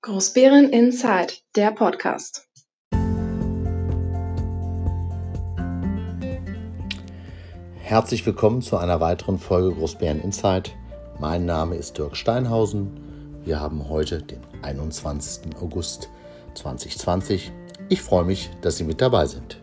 Großbären Inside, der Podcast. Herzlich willkommen zu einer weiteren Folge Großbären Inside. Mein Name ist Dirk Steinhausen. Wir haben heute den 21. August 2020. Ich freue mich, dass Sie mit dabei sind.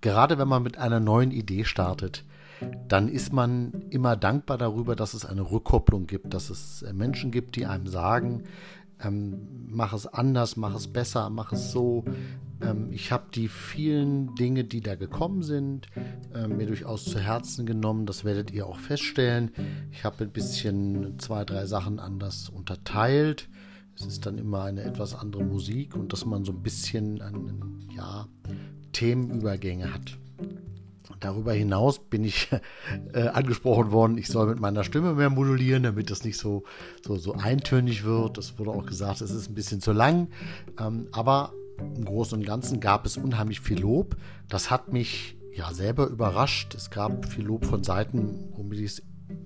Gerade wenn man mit einer neuen Idee startet, dann ist man immer dankbar darüber, dass es eine Rückkopplung gibt, dass es äh, Menschen gibt, die einem sagen, ähm, mach es anders, mach es besser, mach es so. Ähm, ich habe die vielen Dinge, die da gekommen sind, äh, mir durchaus zu Herzen genommen. Das werdet ihr auch feststellen. Ich habe ein bisschen zwei, drei Sachen anders unterteilt. Es ist dann immer eine etwas andere Musik und dass man so ein bisschen einen, ja, Themenübergänge hat. Darüber hinaus bin ich äh, angesprochen worden, ich soll mit meiner Stimme mehr modulieren, damit das nicht so, so, so eintönig wird. Das wurde auch gesagt, es ist ein bisschen zu lang. Ähm, aber im Großen und Ganzen gab es unheimlich viel Lob. Das hat mich ja selber überrascht. Es gab viel Lob von Seiten, womit ich es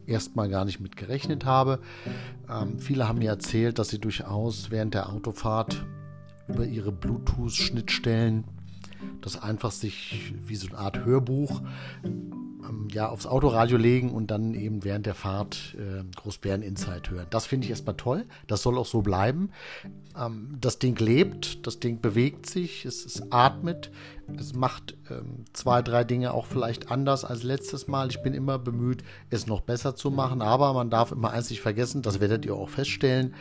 erstmal gar nicht mit gerechnet habe. Ähm, viele haben mir erzählt, dass sie durchaus während der Autofahrt über ihre Bluetooth-Schnittstellen das einfach sich wie so eine Art Hörbuch ähm, ja, aufs Autoradio legen und dann eben während der Fahrt äh, Großbären Insight hören. Das finde ich erstmal toll. Das soll auch so bleiben. Ähm, das Ding lebt, das Ding bewegt sich, es, es atmet, es macht ähm, zwei, drei Dinge auch vielleicht anders als letztes Mal. Ich bin immer bemüht, es noch besser zu machen, aber man darf immer eins nicht vergessen, das werdet ihr auch feststellen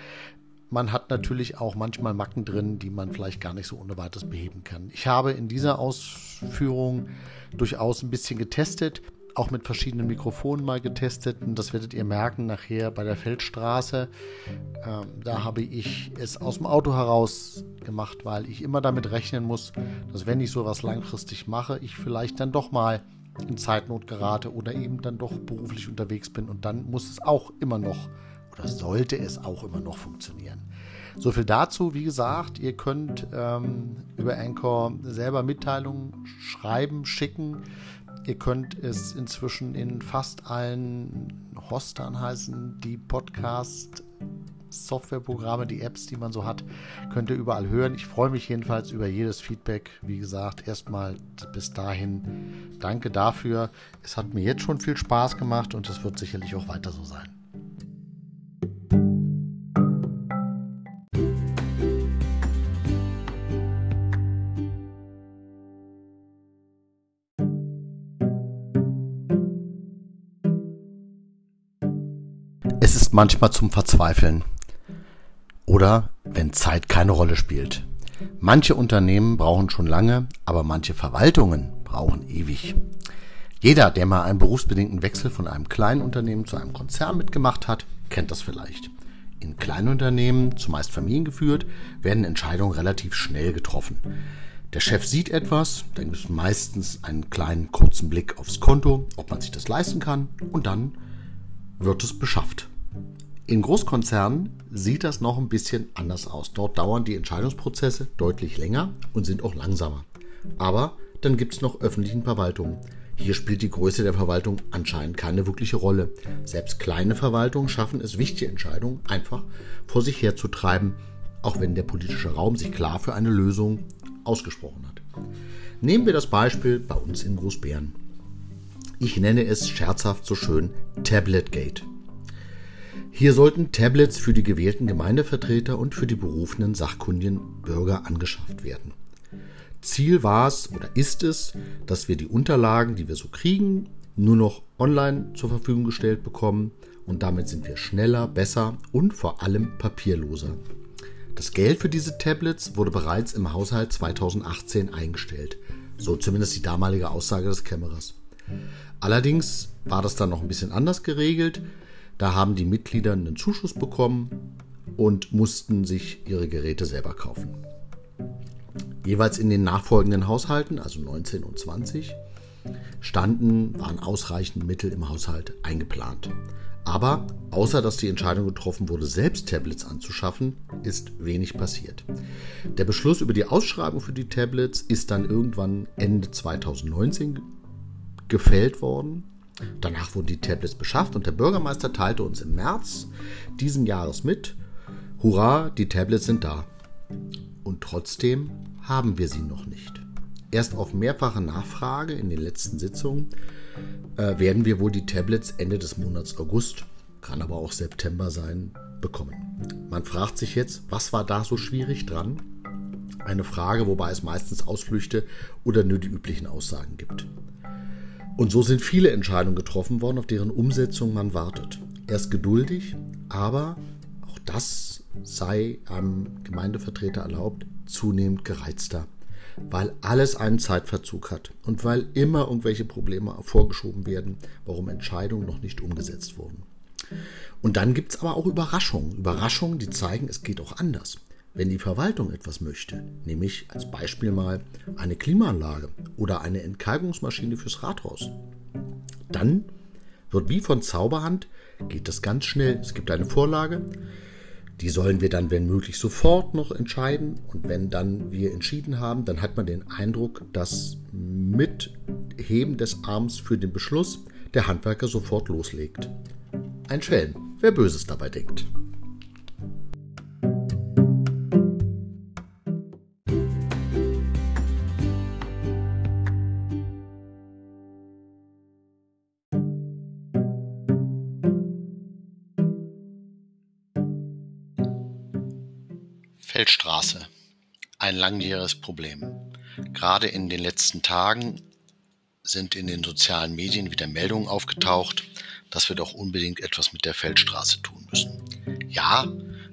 man hat natürlich auch manchmal Macken drin, die man vielleicht gar nicht so ohne weiteres beheben kann. Ich habe in dieser Ausführung durchaus ein bisschen getestet, auch mit verschiedenen Mikrofonen mal getestet und das werdet ihr merken nachher bei der Feldstraße. Ähm, da habe ich es aus dem Auto heraus gemacht, weil ich immer damit rechnen muss, dass wenn ich sowas langfristig mache, ich vielleicht dann doch mal in Zeitnot gerate oder eben dann doch beruflich unterwegs bin und dann muss es auch immer noch oder sollte es auch immer noch funktionieren. So viel dazu. Wie gesagt, ihr könnt ähm, über Anchor selber Mitteilungen schreiben, schicken. Ihr könnt es inzwischen in fast allen Hostern heißen, die Podcast Softwareprogramme, die Apps, die man so hat, könnt ihr überall hören. Ich freue mich jedenfalls über jedes Feedback. Wie gesagt, erstmal bis dahin danke dafür. Es hat mir jetzt schon viel Spaß gemacht und es wird sicherlich auch weiter so sein. Es ist manchmal zum Verzweifeln. Oder wenn Zeit keine Rolle spielt. Manche Unternehmen brauchen schon lange, aber manche Verwaltungen brauchen ewig. Jeder, der mal einen berufsbedingten Wechsel von einem kleinen Unternehmen zu einem Konzern mitgemacht hat, kennt das vielleicht. In kleinen Unternehmen, zumeist familiengeführt, werden Entscheidungen relativ schnell getroffen. Der Chef sieht etwas, dann gibt es meistens einen kleinen kurzen Blick aufs Konto, ob man sich das leisten kann, und dann wird es beschafft. In Großkonzernen sieht das noch ein bisschen anders aus. Dort dauern die Entscheidungsprozesse deutlich länger und sind auch langsamer. Aber dann gibt es noch öffentlichen Verwaltungen. Hier spielt die Größe der Verwaltung anscheinend keine wirkliche Rolle. Selbst kleine Verwaltungen schaffen es, wichtige Entscheidungen einfach vor sich herzutreiben, auch wenn der politische Raum sich klar für eine Lösung ausgesprochen hat. Nehmen wir das Beispiel bei uns in Großbären. Ich nenne es scherzhaft so schön Tabletgate. Hier sollten Tablets für die gewählten Gemeindevertreter und für die berufenen sachkundigen Bürger angeschafft werden. Ziel war es oder ist es, dass wir die Unterlagen, die wir so kriegen, nur noch online zur Verfügung gestellt bekommen und damit sind wir schneller, besser und vor allem papierloser. Das Geld für diese Tablets wurde bereits im Haushalt 2018 eingestellt, so zumindest die damalige Aussage des Kämmerers. Allerdings war das dann noch ein bisschen anders geregelt. Da haben die Mitglieder einen Zuschuss bekommen und mussten sich ihre Geräte selber kaufen. Jeweils in den nachfolgenden Haushalten, also 19 und 20, standen, waren ausreichend Mittel im Haushalt eingeplant. Aber außer dass die Entscheidung getroffen wurde, selbst Tablets anzuschaffen, ist wenig passiert. Der Beschluss über die Ausschreibung für die Tablets ist dann irgendwann Ende 2019 gefällt worden. Danach wurden die Tablets beschafft und der Bürgermeister teilte uns im März diesen Jahres mit, hurra, die Tablets sind da. Und trotzdem haben wir sie noch nicht. Erst auf mehrfache Nachfrage in den letzten Sitzungen äh, werden wir wohl die Tablets Ende des Monats August, kann aber auch September sein, bekommen. Man fragt sich jetzt, was war da so schwierig dran? Eine Frage, wobei es meistens Ausflüchte oder nur die üblichen Aussagen gibt. Und so sind viele Entscheidungen getroffen worden, auf deren Umsetzung man wartet. Erst geduldig, aber auch das sei einem Gemeindevertreter erlaubt, zunehmend gereizter weil alles einen Zeitverzug hat und weil immer irgendwelche Probleme vorgeschoben werden, warum Entscheidungen noch nicht umgesetzt wurden. Und dann gibt es aber auch Überraschungen. Überraschungen, die zeigen, es geht auch anders. Wenn die Verwaltung etwas möchte, nämlich als Beispiel mal eine Klimaanlage oder eine Entkalkungsmaschine fürs Rathaus, dann wird wie von Zauberhand, geht das ganz schnell. Es gibt eine Vorlage, die sollen wir dann, wenn möglich, sofort noch entscheiden. Und wenn dann wir entschieden haben, dann hat man den Eindruck, dass mit Heben des Arms für den Beschluss der Handwerker sofort loslegt. Ein Schelm, wer Böses dabei denkt. Ein langjähriges Problem. Gerade in den letzten Tagen sind in den sozialen Medien wieder Meldungen aufgetaucht, dass wir doch unbedingt etwas mit der Feldstraße tun müssen. Ja,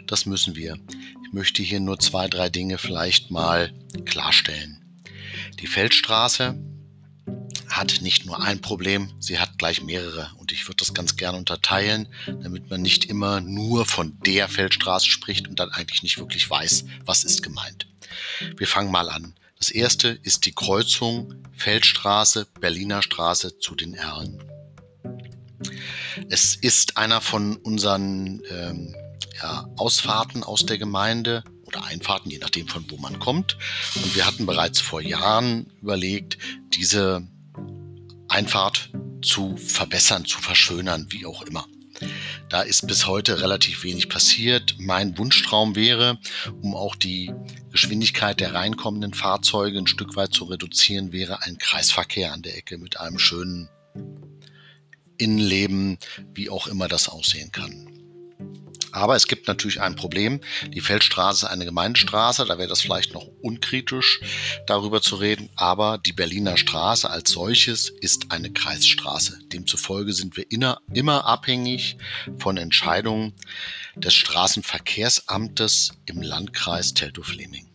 das müssen wir. Ich möchte hier nur zwei, drei Dinge vielleicht mal klarstellen. Die Feldstraße hat nicht nur ein Problem, sie hat gleich mehrere. Und ich würde das ganz gerne unterteilen, damit man nicht immer nur von der Feldstraße spricht und dann eigentlich nicht wirklich weiß, was ist gemeint. Wir fangen mal an. Das erste ist die Kreuzung Feldstraße, Berliner Straße zu den Erlen. Es ist einer von unseren ähm, ja, Ausfahrten aus der Gemeinde oder Einfahrten, je nachdem von wo man kommt. Und wir hatten bereits vor Jahren überlegt, diese Einfahrt zu verbessern, zu verschönern, wie auch immer. Da ist bis heute relativ wenig passiert. Mein Wunschtraum wäre, um auch die Geschwindigkeit der reinkommenden Fahrzeuge ein Stück weit zu reduzieren, wäre ein Kreisverkehr an der Ecke mit einem schönen Innenleben, wie auch immer das aussehen kann. Aber es gibt natürlich ein Problem. Die Feldstraße ist eine Gemeindestraße, da wäre das vielleicht noch unkritisch darüber zu reden. Aber die Berliner Straße als solches ist eine Kreisstraße. Demzufolge sind wir immer abhängig von Entscheidungen des Straßenverkehrsamtes im Landkreis Teltow-Fleming.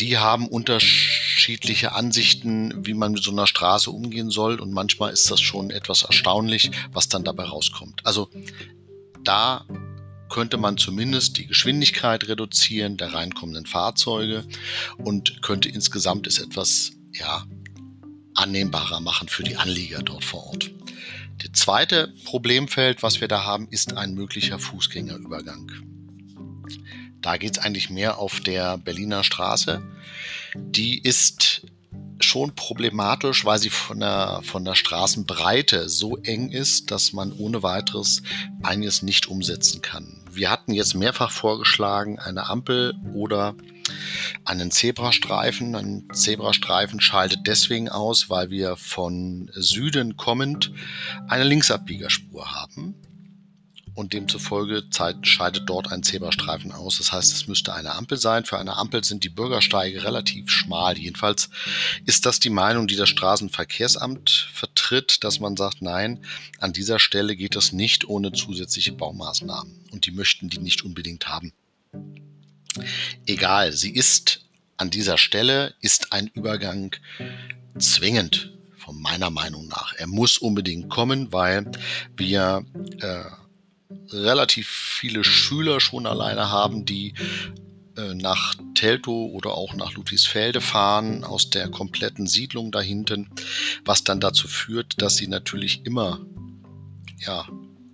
Die haben unterschiedliche Ansichten, wie man mit so einer Straße umgehen soll. Und manchmal ist das schon etwas erstaunlich, was dann dabei rauskommt. Also da könnte man zumindest die Geschwindigkeit reduzieren der reinkommenden Fahrzeuge und könnte insgesamt es etwas ja, annehmbarer machen für die Anlieger dort vor Ort. Das zweite Problemfeld, was wir da haben, ist ein möglicher Fußgängerübergang. Da geht es eigentlich mehr auf der Berliner Straße. Die ist schon problematisch, weil sie von der, von der Straßenbreite so eng ist, dass man ohne weiteres einiges nicht umsetzen kann. Wir hatten jetzt mehrfach vorgeschlagen, eine Ampel oder einen Zebrastreifen. Ein Zebrastreifen schaltet deswegen aus, weil wir von Süden kommend eine Linksabbiegerspur haben und demzufolge scheidet dort ein Zebrastreifen aus. Das heißt, es müsste eine Ampel sein. Für eine Ampel sind die Bürgersteige relativ schmal. Jedenfalls ist das die Meinung, die das Straßenverkehrsamt vertritt, dass man sagt, nein, an dieser Stelle geht es nicht ohne zusätzliche Baumaßnahmen. Und die möchten die nicht unbedingt haben. Egal, sie ist an dieser Stelle, ist ein Übergang zwingend von meiner Meinung nach. Er muss unbedingt kommen, weil wir äh, relativ viele Schüler schon alleine haben, die äh, nach Teltow oder auch nach Ludwigsfelde fahren, aus der kompletten Siedlung dahinten, was dann dazu führt, dass sie natürlich immer ja,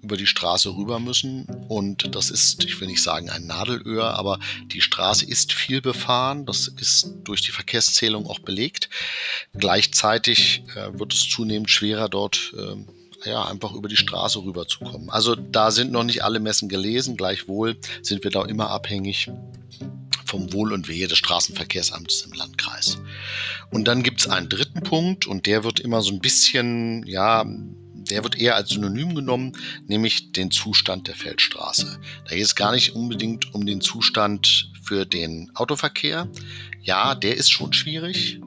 über die Straße rüber müssen. Und das ist, ich will nicht sagen ein Nadelöhr, aber die Straße ist viel befahren. Das ist durch die Verkehrszählung auch belegt. Gleichzeitig äh, wird es zunehmend schwerer, dort äh, ja, einfach über die Straße rüberzukommen. Also da sind noch nicht alle Messen gelesen. Gleichwohl sind wir da immer abhängig vom Wohl und Wehe des Straßenverkehrsamtes im Landkreis. Und dann gibt es einen dritten Punkt und der wird immer so ein bisschen, ja, der wird eher als Synonym genommen, nämlich den Zustand der Feldstraße. Da geht es gar nicht unbedingt um den Zustand für den Autoverkehr. Ja, der ist schon schwierig.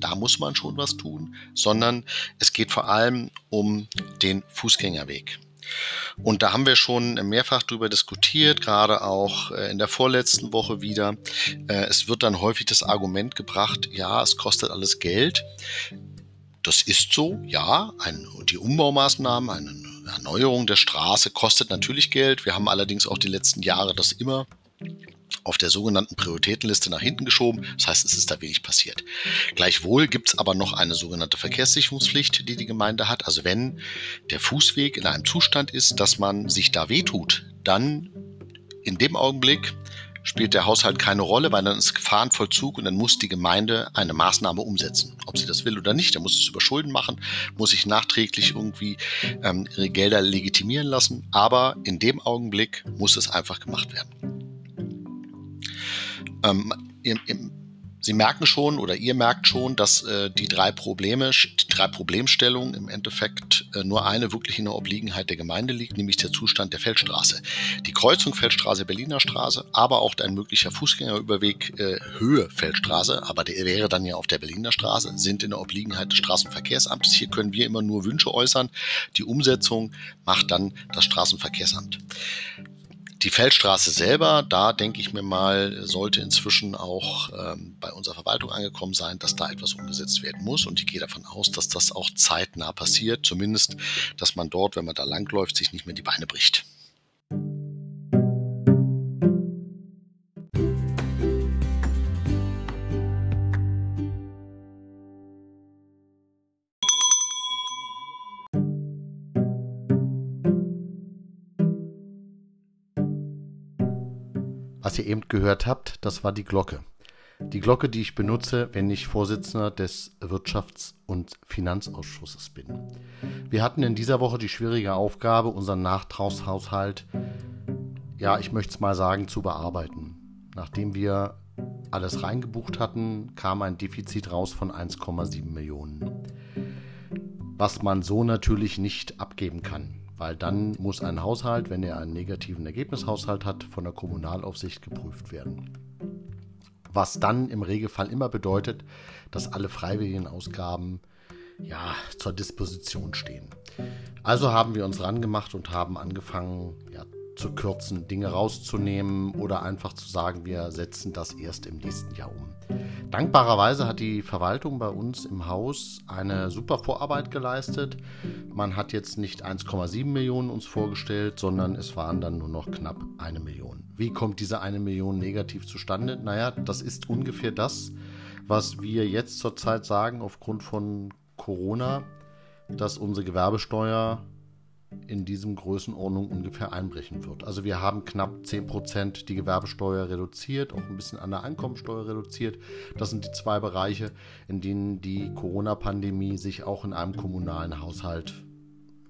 Da muss man schon was tun, sondern es geht vor allem um den Fußgängerweg. Und da haben wir schon mehrfach darüber diskutiert, gerade auch äh, in der vorletzten Woche wieder. Äh, es wird dann häufig das Argument gebracht, ja, es kostet alles Geld. Das ist so, ja. Ein, die Umbaumaßnahmen, eine Erneuerung der Straße kostet natürlich Geld. Wir haben allerdings auch die letzten Jahre das immer auf der sogenannten Prioritätenliste nach hinten geschoben. Das heißt, es ist da wenig passiert. Gleichwohl gibt es aber noch eine sogenannte Verkehrssicherungspflicht, die die Gemeinde hat. Also wenn der Fußweg in einem Zustand ist, dass man sich da wehtut, dann in dem Augenblick spielt der Haushalt keine Rolle, weil dann ist Gefahrenvollzug und dann muss die Gemeinde eine Maßnahme umsetzen. Ob sie das will oder nicht, dann muss es über Schulden machen, muss sich nachträglich irgendwie ähm, ihre Gelder legitimieren lassen. Aber in dem Augenblick muss es einfach gemacht werden. Ähm, im, im, Sie merken schon oder ihr merkt schon, dass äh, die drei Probleme, die drei Problemstellungen im Endeffekt äh, nur eine wirklich in der Obliegenheit der Gemeinde liegt, nämlich der Zustand der Feldstraße. Die Kreuzung Feldstraße Berliner Straße, aber auch ein möglicher Fußgängerüberweg äh, Höhe Feldstraße, aber der wäre dann ja auf der Berliner Straße, sind in der Obliegenheit des Straßenverkehrsamtes. Hier können wir immer nur Wünsche äußern. Die Umsetzung macht dann das Straßenverkehrsamt. Die Feldstraße selber, da denke ich mir mal, sollte inzwischen auch ähm, bei unserer Verwaltung angekommen sein, dass da etwas umgesetzt werden muss. Und ich gehe davon aus, dass das auch zeitnah passiert. Zumindest, dass man dort, wenn man da langläuft, sich nicht mehr die Beine bricht. Was ihr eben gehört habt, das war die Glocke. Die Glocke, die ich benutze, wenn ich Vorsitzender des Wirtschafts- und Finanzausschusses bin. Wir hatten in dieser Woche die schwierige Aufgabe, unseren Nachtragshaushalt, ja, ich möchte es mal sagen, zu bearbeiten. Nachdem wir alles reingebucht hatten, kam ein Defizit raus von 1,7 Millionen. Was man so natürlich nicht abgeben kann weil dann muss ein Haushalt, wenn er einen negativen Ergebnishaushalt hat, von der Kommunalaufsicht geprüft werden. Was dann im Regelfall immer bedeutet, dass alle freiwilligen Ausgaben ja, zur Disposition stehen. Also haben wir uns rangemacht und haben angefangen, ja, zu kürzen, Dinge rauszunehmen oder einfach zu sagen, wir setzen das erst im nächsten Jahr um. Dankbarerweise hat die Verwaltung bei uns im Haus eine super Vorarbeit geleistet. Man hat jetzt nicht 1,7 Millionen uns vorgestellt, sondern es waren dann nur noch knapp eine Million. Wie kommt diese eine Million negativ zustande? Naja, das ist ungefähr das, was wir jetzt zurzeit sagen aufgrund von Corona, dass unsere Gewerbesteuer in diesem Größenordnung ungefähr einbrechen wird. Also wir haben knapp 10% die Gewerbesteuer reduziert, auch ein bisschen an der Einkommensteuer reduziert. Das sind die zwei Bereiche, in denen die Corona-Pandemie sich auch in einem kommunalen Haushalt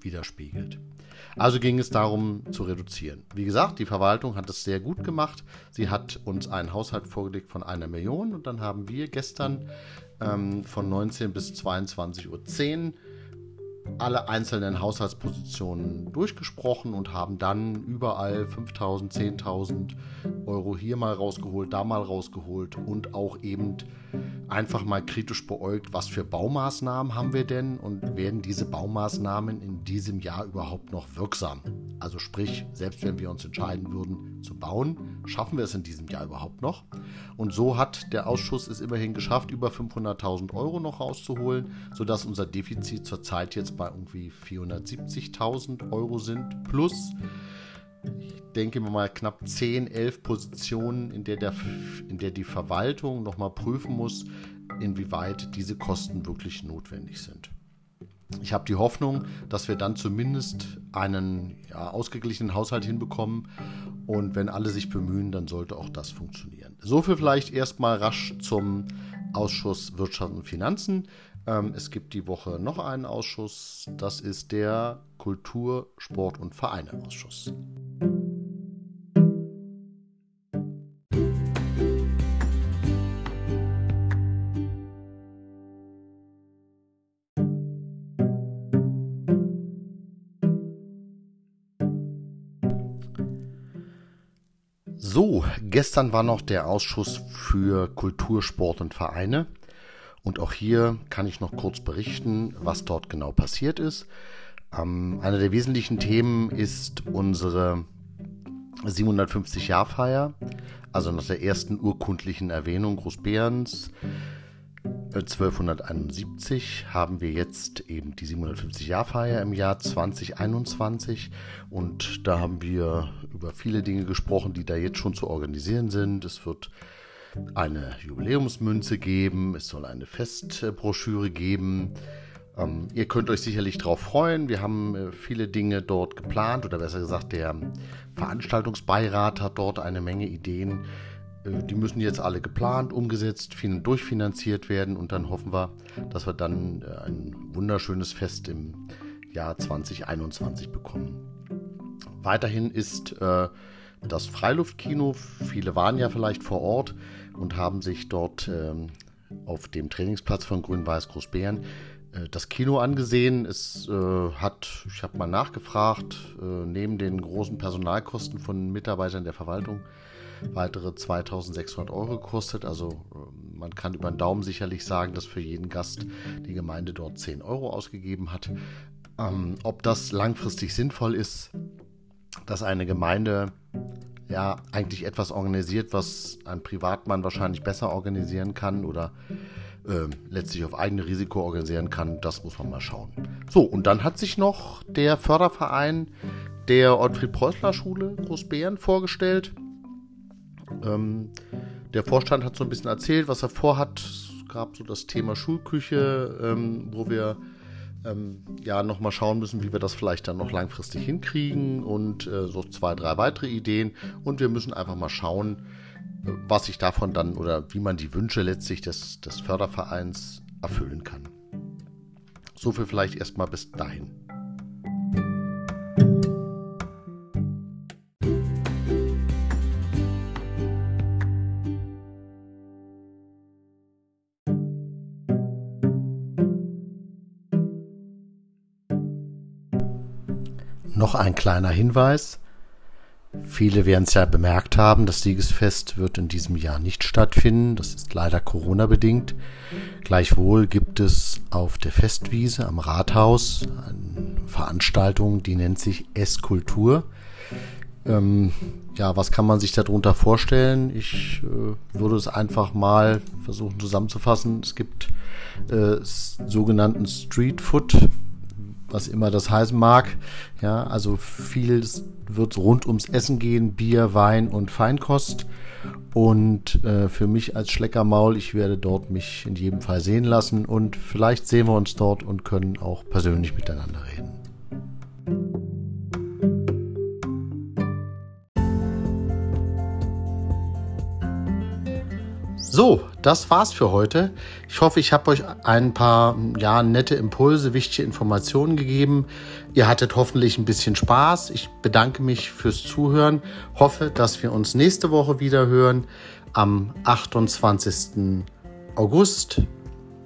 widerspiegelt. Also ging es darum zu reduzieren. Wie gesagt, die Verwaltung hat es sehr gut gemacht. Sie hat uns einen Haushalt vorgelegt von einer Million und dann haben wir gestern ähm, von 19 bis 22.10 Uhr alle einzelnen Haushaltspositionen durchgesprochen und haben dann überall 5000, 10.000 Euro hier mal rausgeholt, da mal rausgeholt und auch eben einfach mal kritisch beäugt, was für Baumaßnahmen haben wir denn und werden diese Baumaßnahmen in diesem Jahr überhaupt noch wirksam? Also sprich, selbst wenn wir uns entscheiden würden zu bauen, schaffen wir es in diesem Jahr überhaupt noch? Und so hat der Ausschuss es immerhin geschafft, über 500.000 Euro noch rauszuholen, sodass unser Defizit zurzeit jetzt bei irgendwie 470.000 Euro sind plus ich denke mal knapp 10, 11 Positionen, in der, der, in der die Verwaltung nochmal prüfen muss, inwieweit diese Kosten wirklich notwendig sind. Ich habe die Hoffnung, dass wir dann zumindest einen ja, ausgeglichenen Haushalt hinbekommen. Und wenn alle sich bemühen, dann sollte auch das funktionieren. So viel vielleicht erstmal rasch zum Ausschuss Wirtschaft und Finanzen. Ähm, es gibt die Woche noch einen Ausschuss. Das ist der Kultur, Sport und Vereine Ausschuss. So, gestern war noch der Ausschuss für Kultur, Sport und Vereine. Und auch hier kann ich noch kurz berichten, was dort genau passiert ist. Ähm, eine der wesentlichen Themen ist unsere 750-Jahr-Feier, also nach der ersten urkundlichen Erwähnung Großbärens 1271 haben wir jetzt eben die 750-Jahr-Feier im Jahr 2021 und da haben wir über viele Dinge gesprochen, die da jetzt schon zu organisieren sind. Es wird eine Jubiläumsmünze geben, es soll eine Festbroschüre geben. Ähm, ihr könnt euch sicherlich darauf freuen. Wir haben äh, viele Dinge dort geplant oder besser gesagt, der Veranstaltungsbeirat hat dort eine Menge Ideen äh, die müssen jetzt alle geplant, umgesetzt, durchfinanziert werden und dann hoffen wir, dass wir dann äh, ein wunderschönes Fest im Jahr 2021 bekommen. Weiterhin ist das Freiluftkino. Viele waren ja vielleicht vor Ort und haben sich dort ähm, auf dem Trainingsplatz von Grün-Weiß Großbären das Kino angesehen. Es äh, hat, ich habe mal nachgefragt, äh, neben den großen Personalkosten von Mitarbeitern der Verwaltung weitere 2600 Euro gekostet. Also ähm, man kann über den Daumen sicherlich sagen, dass für jeden Gast die Gemeinde dort 10 Euro ausgegeben hat. Ähm, ob das langfristig sinnvoll ist, dass eine Gemeinde ja eigentlich etwas organisiert, was ein Privatmann wahrscheinlich besser organisieren kann oder äh, letztlich auf eigene Risiko organisieren kann, das muss man mal schauen. So, und dann hat sich noch der Förderverein der Ottfried Preußler Schule Großbären vorgestellt. Ähm, der Vorstand hat so ein bisschen erzählt, was er vorhat. Es gab so das Thema Schulküche, ähm, wo wir ähm, ja nochmal schauen müssen, wie wir das vielleicht dann noch langfristig hinkriegen und äh, so zwei, drei weitere Ideen. Und wir müssen einfach mal schauen, äh, was sich davon dann oder wie man die Wünsche letztlich des, des Fördervereins erfüllen kann. So viel vielleicht erstmal bis dahin. Noch ein kleiner Hinweis. Viele werden es ja bemerkt haben, das Siegesfest wird in diesem Jahr nicht stattfinden. Das ist leider Corona-bedingt. Gleichwohl gibt es auf der Festwiese am Rathaus eine Veranstaltung, die nennt sich Esskultur. Ähm, ja, was kann man sich darunter vorstellen? Ich äh, würde es einfach mal versuchen zusammenzufassen. Es gibt äh, sogenannten Street Food was immer das heißen mag. Ja, also viel wird rund ums Essen gehen, Bier, Wein und Feinkost. Und äh, für mich als Schleckermaul, ich werde dort mich in jedem Fall sehen lassen und vielleicht sehen wir uns dort und können auch persönlich miteinander reden. So, das war's für heute. Ich hoffe, ich habe euch ein paar ja, nette Impulse, wichtige Informationen gegeben. Ihr hattet hoffentlich ein bisschen Spaß. Ich bedanke mich fürs Zuhören. Hoffe, dass wir uns nächste Woche wieder hören am 28. August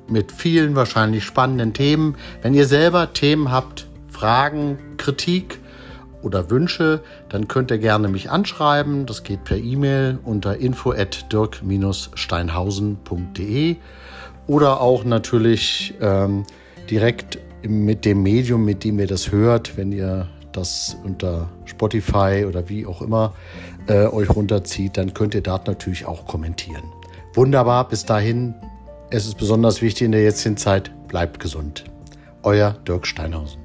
mit vielen wahrscheinlich spannenden Themen. Wenn ihr selber Themen habt, Fragen, Kritik, oder Wünsche, dann könnt ihr gerne mich anschreiben. Das geht per E-Mail unter info at dirk-steinhausen.de oder auch natürlich ähm, direkt mit dem Medium, mit dem ihr das hört, wenn ihr das unter Spotify oder wie auch immer äh, euch runterzieht, dann könnt ihr dort natürlich auch kommentieren. Wunderbar, bis dahin. Es ist besonders wichtig in der jetzigen Zeit, bleibt gesund. Euer Dirk Steinhausen.